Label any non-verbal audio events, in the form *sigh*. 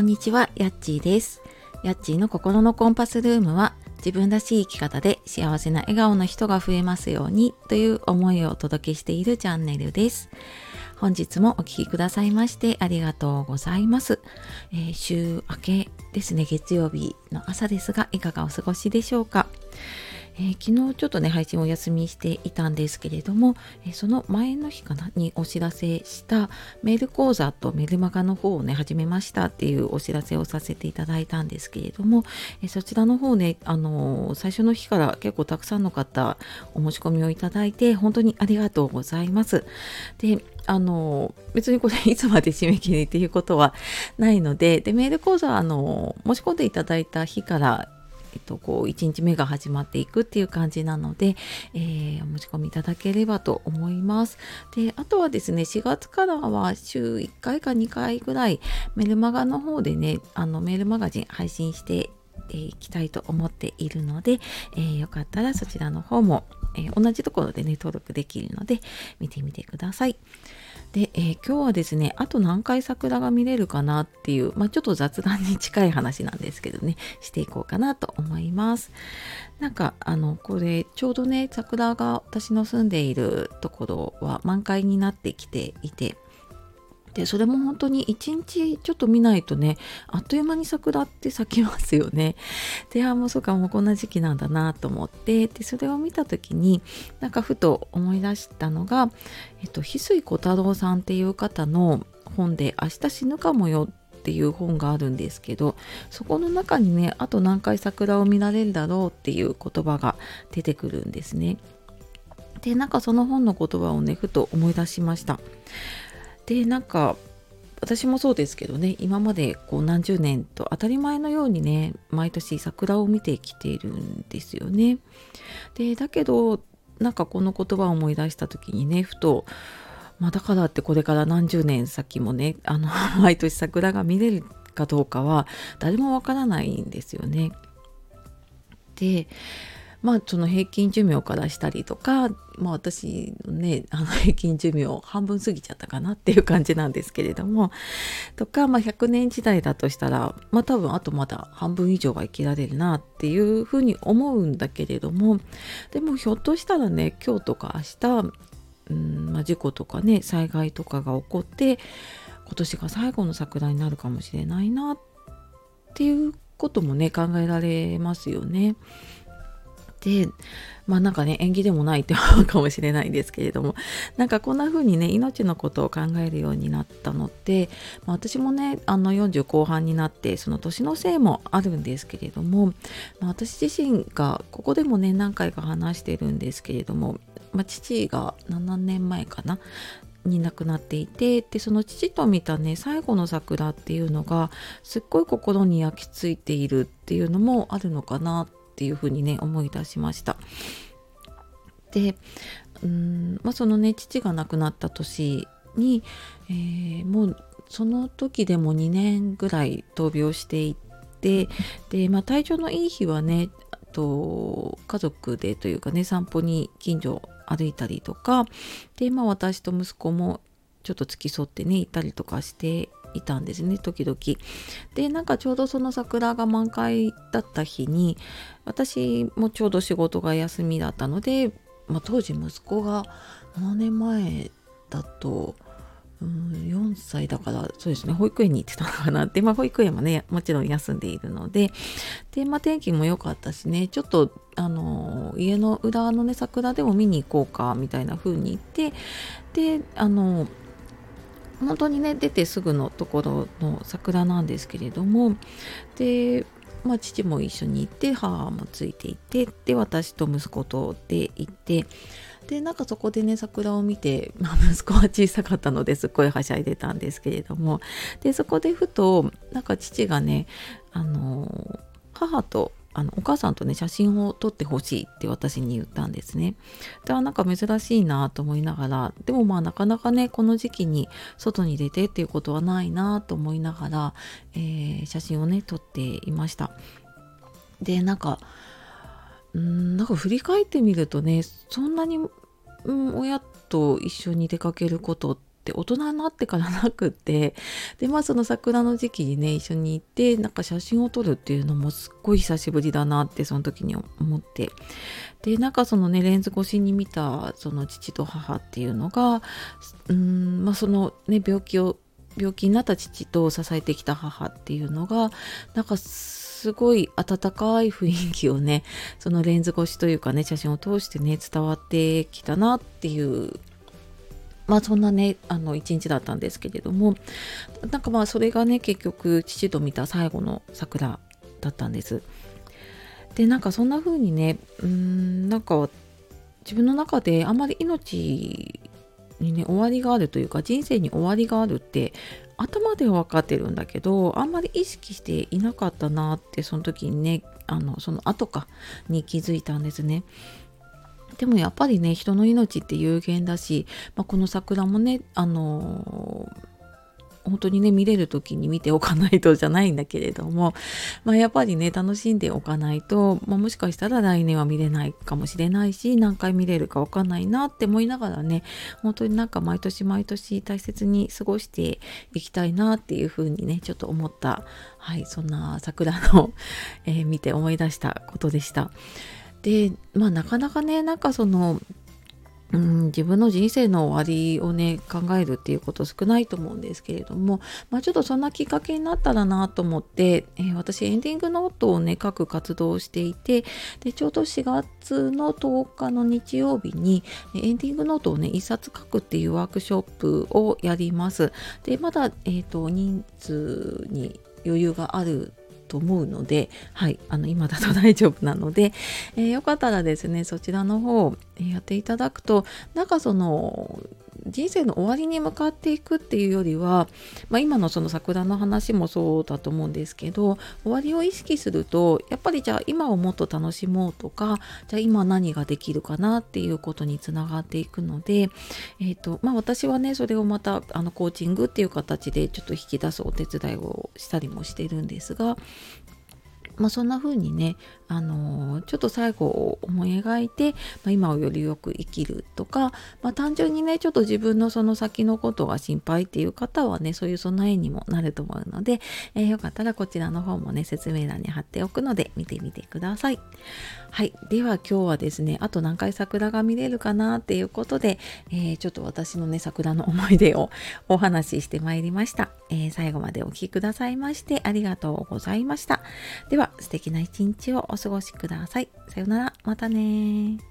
こんにちは、やっちーです。やっちーの心のコンパスルームは、自分らしい生き方で幸せな笑顔の人が増えますようにという思いをお届けしているチャンネルです。本日もお聴きくださいましてありがとうございます。えー週明けですね、月曜日の朝ですが、いかがお過ごしでしょうか。えー昨日ちょっとね配信お休みしていたんですけれども、えーその前の日かなにお知らせしたメール講座とメルマガの方をね始めましたっていうお知らせをさせていただいたんですけれども、えーそちらの方ね、あの最初の日から結構たくさんの方お申し込みをいただいて本当にありがとうございます。であの別にこれ *laughs* いつまで締め切りっていうことはないのででメール講座あの申し込んでいただいた日からえっと、こう1日目が始まっていくっていう感じなので、えーお持ち込みいただければと思います。であとはですね4月からは週1回か2回ぐらいメルマガの方でねあのメールマガジン配信してえーいきたいと思っているので、えーよかったらそちらの方も、えー同じところでね登録できるので見てみてください。で、えー今日はですねあと何回桜が見れるかなっていう、まあ、ちょっと雑談に近い話なんですけどねしていこうかなと思います。なんかあのこれちょうどね桜が私の住んでいるところは満開になってきていてでそれも本当に一日ちょっと見ないとねあっという間に桜って咲きますよね。であもうそうかもうこんな時期なんだなと思ってでそれを見た時になんかふと思い出したのが、えっと、翡翠小太郎さんっていう方の本で「明日死ぬかもよ」っていう本があるんですけどそこの中にねあと何回桜を見られるだろうっていう言葉が出てくるんですね。でなんかその本の言葉をねふと思い出しました。でなんか私もそうですけどね今までこう何十年と当たり前のようにね毎年桜を見てきているんですよね。でだけどなんかこの言葉を思い出した時にねふとまあだからってこれから何十年先もねあの *laughs* 毎年桜が見れるかどうかは誰もわからないんですよね。でまあその平均寿命からしたりとか、まあ、私のねあの平均寿命半分過ぎちゃったかなっていう感じなんですけれどもとか、まあ、100年時代だとしたらまあ多分あとまだ半分以上は生きられるなっていうふうに思うんだけれどもでもひょっとしたらね今日とか明日うんまあ、事故とかね災害とかが起こって今年が最後の桜になるかもしれないなっていうこともね考えられますよね。でまあなんかね縁起でもないって思うかもしれないんですけれども。なんかこんな風にね命のことを考えるようになったのって、まあ、私もねあの40後半になってその年のせいもあるんですけれども、まあ、私自身がここでもね何回か話してるんですけれども、まあ、父が7年前かなに亡くなっていてでその父と見たね最後の桜っていうのがすっごい心に焼き付いているっていうのもあるのかなってていうふうにね思い出しました。でうん、まあ、そのね父が亡くなった年に、えーもうその時でも2年ぐらい闘病していてで、まあ、体調のいい日はねと家族でというかね散歩に近所歩いたりとかで、まあ、私と息子もちょっと付き添ってね行ったりとかしていたんですね時々。でなんかちょうどその桜が満開だった日に私もちょうど仕事が休みだったので、まあ、当時息子が7年前だと。うん4歳だからそうですね保育園に行ってたのかなって、まあ、保育園もねもちろん休んでいるのでで、まあ、天気も良かったしねちょっとあの家の裏のね桜でも見に行こうかみたいな風に言ってであの本当にね出てすぐのところの桜なんですけれどもで、まあ、父も一緒に行って母もついていてで私と息子とで行ってでなんかそこでね桜を見て、*laughs* まあ、息子は小さかったのですっごいはしゃいでたんですけれどもでそこでふとなんか父がねあの母とあのお母さんとね写真を撮ってほしいって私に言ったんですね。であなんか珍しいなと思いながらでもまあなかなかねこの時期に外に出てっていうことはないなと思いながら、えー写真をね撮っていました。でなんかうんなんか振り返ってみるとねそんなに、うん、親と一緒に出かけることってって大人になってからなくってでまあその桜の時期にね一緒に行ってなんか写真を撮るっていうのもすっごい久しぶりだなってその時に思って。でなんかそのねレンズ越しに見たその父と母っていうのがうんまあそのね病気を病気になった父と支えてきた母っていうのがなんかすごい温かい雰囲気をねそのレンズ越しというかね写真を通してね伝わってきたなっていうまあそんなねあの一日だったんですけれどもなんかまあそれがね結局父と見た最後の桜だったんです。でなんかそんな風にねうんなんか自分の中であんまり命にね終わりがあるというか人生に終わりがあるって頭では分かってるんだけどあんまり意識していなかったなってその時にねあのその後かに気づいたんですね。でもやっぱりね人の命って有限だし、まあ、この桜もねあの本当にね見れる時に見ておかないとじゃないんだけれども、まあ、やっぱりね楽しんでおかないと、まあ、もしかしたら来年は見れないかもしれないし何回見れるか分かんないなって思いながらね本当になんか毎年毎年大切に過ごしていきたいなっていうふうにねちょっと思ったはいそんな桜の、え、見て思い出したことでした。でまあなかなかねなんかそのうん、自分の人生の終わりをね考えるっていうこと少ないと思うんですけれども、まあ、ちょっとそんなきっかけになったらなと思って、えー、私エンディングノートをね書く活動をしていてでちょうど4月の10日の日曜日にエンディングノートをね1冊書くっていうワークショップをやります。でまだ、えーと人数に余裕があると思うので、はい、あの今だと大丈夫なので、えー、よかったらですねそちらの方やっていただくとなんかその人生の終わりに向かっていくっていうよりは、まあ、今のその桜の話もそうだと思うんですけど終わりを意識するとやっぱりじゃあ今をもっと楽しもうとかじゃあ今何ができるかなっていうことにつながっていくので、えーとまあ、私はねそれをまたあのコーチングっていう形でちょっと引き出すお手伝いをしたりもしてるんですがまあ、そんな風にね、あのー、ちょっと最後を思い描いて、まあ、今をよりよく生きるとか、まあ、単純にねちょっと自分のその先のことが心配っていう方はねそういう備えにもなると思うので、えー、よかったらこちらの方もね説明欄に貼っておくので見てみてください。はい。では今日はですね、あと何回桜が見れるかなっていうことで、えー、ちょっと私のね、桜の思い出を *laughs* お話ししてまいりました。え、最後までお聴きくださいましてありがとうございました。ではは、素敵な一日をお過ごしください。さようなら。またね